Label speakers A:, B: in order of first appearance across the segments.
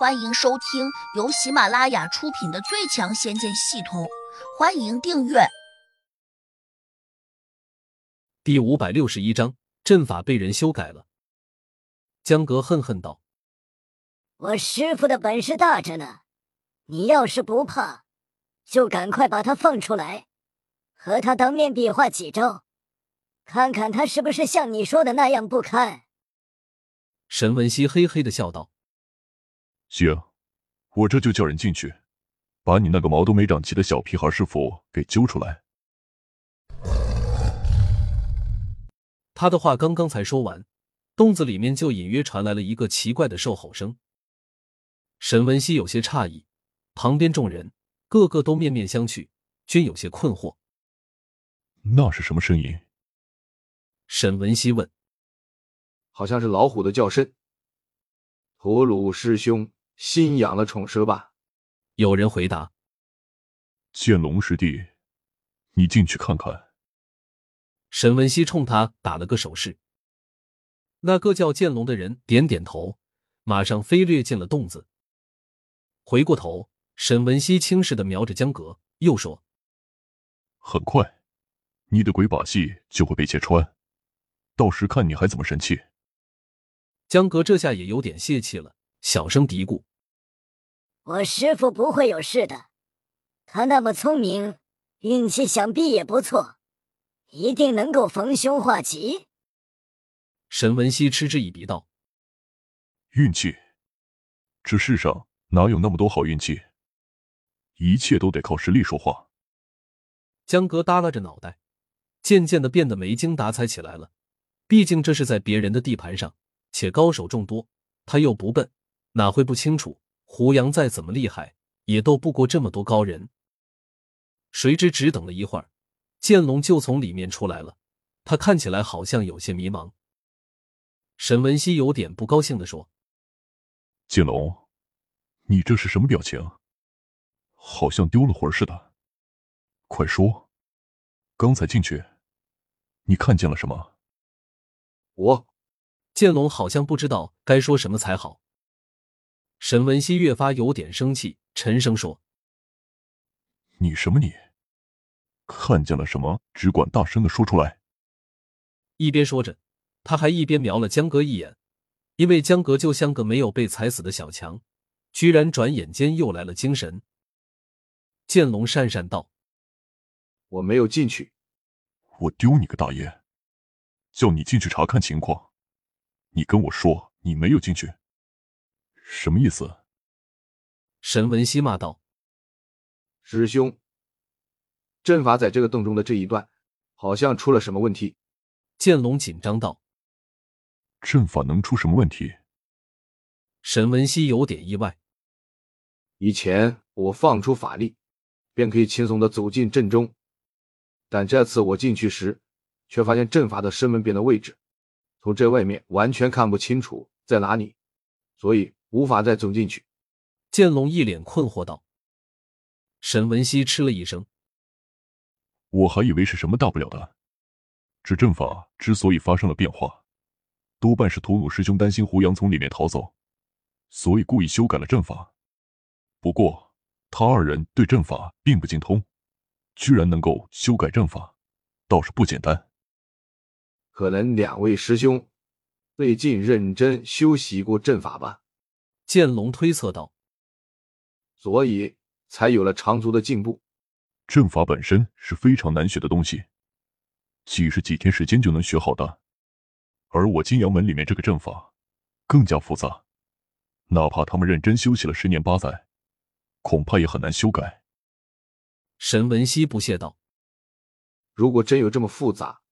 A: 欢迎收听由喜马拉雅出品的《最强仙剑系统》，欢迎订阅。
B: 第五百六十一章，阵法被人修改了。江格恨恨道：“
C: 我师傅的本事大着呢，你要是不怕，就赶快把他放出来，和他当面比划几招，看看他是不是像你说的那样不堪。”
B: 沈文熙嘿嘿的笑道。
D: 行，我这就叫人进去，把你那个毛都没长齐的小屁孩师傅给揪出来。
B: 他的话刚刚才说完，洞子里面就隐约传来了一个奇怪的兽吼声。沈文熙有些诧异，旁边众人个个都面面相觑，均有些困惑。
D: 那是什么声音？
B: 沈文熙问。
E: 好像是老虎的叫声。吐鲁师兄。新养了宠蛇吧？
B: 有人回答。
D: 剑龙师弟，你进去看看。
B: 沈文熙冲他打了个手势。那个叫剑龙的人点点头，马上飞掠进了洞子。回过头，沈文熙轻视的瞄着江格，又说：“
D: 很快，你的鬼把戏就会被揭穿，到时看你还怎么神气。”
B: 江格这下也有点泄气了，小声嘀咕。
C: 我师傅不会有事的，他那么聪明，运气想必也不错，一定能够逢凶化吉。
B: 沈文熙嗤之以鼻道：“
D: 运气？这世上哪有那么多好运气？一切都得靠实力说话。”
B: 江哥耷拉着脑袋，渐渐的变得没精打采起来了。毕竟这是在别人的地盘上，且高手众多，他又不笨，哪会不清楚？胡杨再怎么厉害，也斗不过这么多高人。谁知只等了一会儿，剑龙就从里面出来了。他看起来好像有些迷茫。沈文熙有点不高兴的说：“
D: 剑龙，你这是什么表情？好像丢了魂似的。快说，刚才进去，你看见了什么？”
E: 我，
B: 剑龙好像不知道该说什么才好。沈文熙越发有点生气，沉声说：“
D: 你什么？你看见了什么？只管大声的说出来。”
B: 一边说着，他还一边瞄了江哥一眼，因为江哥就像个没有被踩死的小强，居然转眼间又来了精神。剑龙讪讪道：“
E: 我没有进去。”“
D: 我丢你个大爷！叫你进去查看情况，你跟我说你没有进去。”什么意思？
B: 沈文熙骂道：“
E: 师兄，阵法在这个洞中的这一段，好像出了什么问题。”
B: 剑龙紧张道：“
D: 阵法能出什么问题？”
B: 沈文熙有点意外。
E: 以前我放出法力，便可以轻松的走进阵中，但这次我进去时，却发现阵法的身门边的位置，从这外面完全看不清楚在哪里，所以。无法再走进去，
B: 剑龙一脸困惑道。沈文熙嗤了一声：“
D: 我还以为是什么大不了的，这阵法之所以发生了变化，多半是屠鲁师兄担心胡杨从里面逃走，所以故意修改了阵法。不过他二人对阵法并不精通，居然能够修改阵法，倒是不简单。
E: 可能两位师兄最近认真修习过阵法吧。”
B: 剑龙推测道：“
E: 所以才有了长足的进步。
D: 阵法本身是非常难学的东西，几十几天时间就能学好的。而我金阳门里面这个阵法更加复杂，哪怕他们认真修习了十年八载，恐怕也很难修改。”
B: 沈文熙不屑道：“
E: 如果真有这么复杂，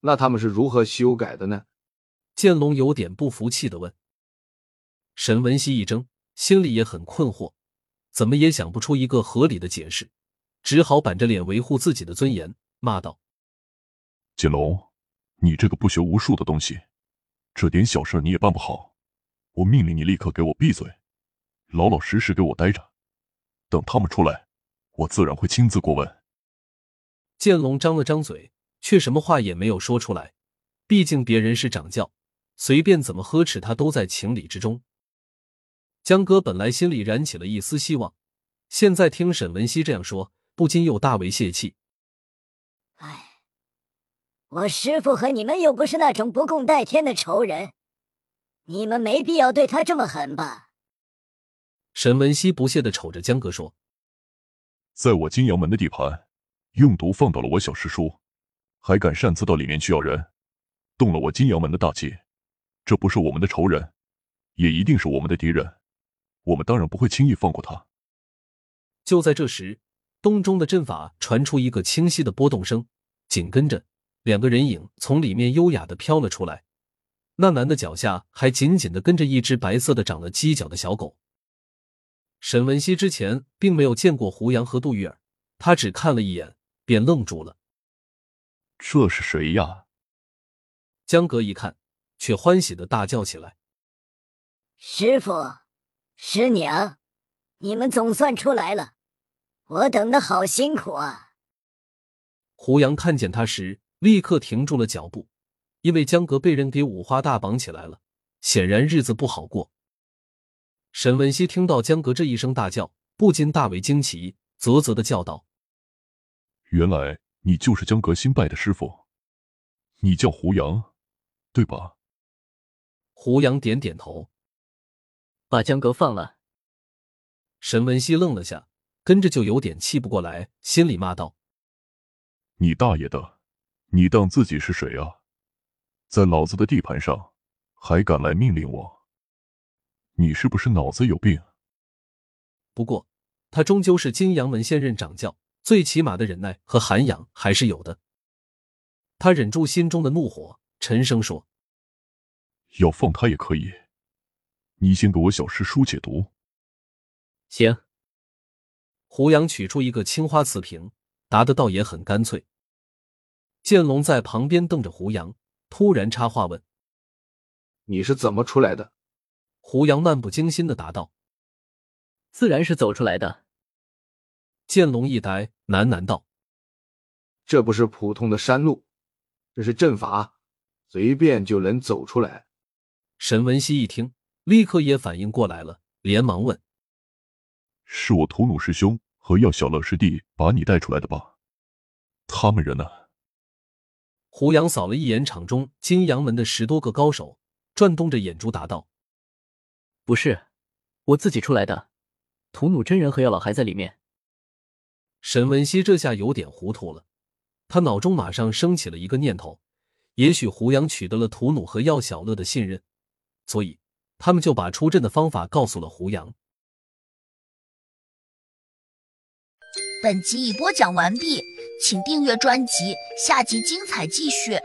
E: 那他们是如何修改的呢？”
B: 剑龙有点不服气的问。沈文熙一怔，心里也很困惑，怎么也想不出一个合理的解释，只好板着脸维护自己的尊严，骂道：“
D: 锦龙，你这个不学无术的东西，这点小事你也办不好！我命令你立刻给我闭嘴，老老实实给我待着，等他们出来，我自然会亲自过问。”
B: 剑龙张了张嘴，却什么话也没有说出来，毕竟别人是掌教，随便怎么呵斥他都在情理之中。江哥本来心里燃起了一丝希望，现在听沈文熙这样说，不禁又大为泄气。
C: 哎，我师傅和你们又不是那种不共戴天的仇人，你们没必要对他这么狠吧？
B: 沈文熙不屑的瞅着江哥说：“
D: 在我金阳门的地盘，用毒放倒了我小师叔，还敢擅自到里面去要人，动了我金阳门的大忌，这不是我们的仇人，也一定是我们的敌人。”我们当然不会轻易放过他。
B: 就在这时，洞中的阵法传出一个清晰的波动声，紧跟着两个人影从里面优雅的飘了出来。那男的脚下还紧紧的跟着一只白色的、长了犄角的小狗。沈文熙之前并没有见过胡杨和杜玉儿，他只看了一眼便愣住了。
D: 这是谁呀？
B: 江格一看，却欢喜的大叫起来：“
C: 师傅！”师娘，你们总算出来了，我等的好辛苦啊！
B: 胡杨看见他时，立刻停住了脚步，因为江格被人给五花大绑起来了，显然日子不好过。沈文熙听到江格这一声大叫，不禁大为惊奇，啧啧的叫道：“
D: 原来你就是江格新拜的师傅，你叫胡杨，对吧？”
B: 胡杨点点头。
F: 把江阁放了。
B: 沈文熙愣了下，跟着就有点气不过来，心里骂道：“
D: 你大爷的！你当自己是谁啊？在老子的地盘上，还敢来命令我？你是不是脑子有病？”
B: 不过，他终究是金阳门现任掌教，最起码的忍耐和涵养还是有的。他忍住心中的怒火，沉声说：“
D: 要放他也可以。”你先给我小师叔解毒。
F: 行。
B: 胡杨取出一个青花瓷瓶，答的倒也很干脆。剑龙在旁边瞪着胡杨，突然插话问：“
E: 你是怎么出来的？”
B: 胡杨漫不经心的答道：“
F: 自然是走出来的。”
B: 剑龙一呆，喃喃道：“
E: 这不是普通的山路，这是阵法，随便就能走出来。”
B: 沈文熙一听。立刻也反应过来了，连忙问：“
D: 是我屠弩师兄和药小乐师弟把你带出来的吧？他们人呢？”
B: 胡杨扫了一眼场中金阳门的十多个高手，转动着眼珠答道：“
F: 不是，我自己出来的。屠弩真人和药老还在里面。”
B: 沈文熙这下有点糊涂了，他脑中马上升起了一个念头：也许胡杨取得了屠弩和药小乐的信任，所以。他们就把出阵的方法告诉了胡杨。
A: 本集已播讲完毕，请订阅专辑，下集精彩继续。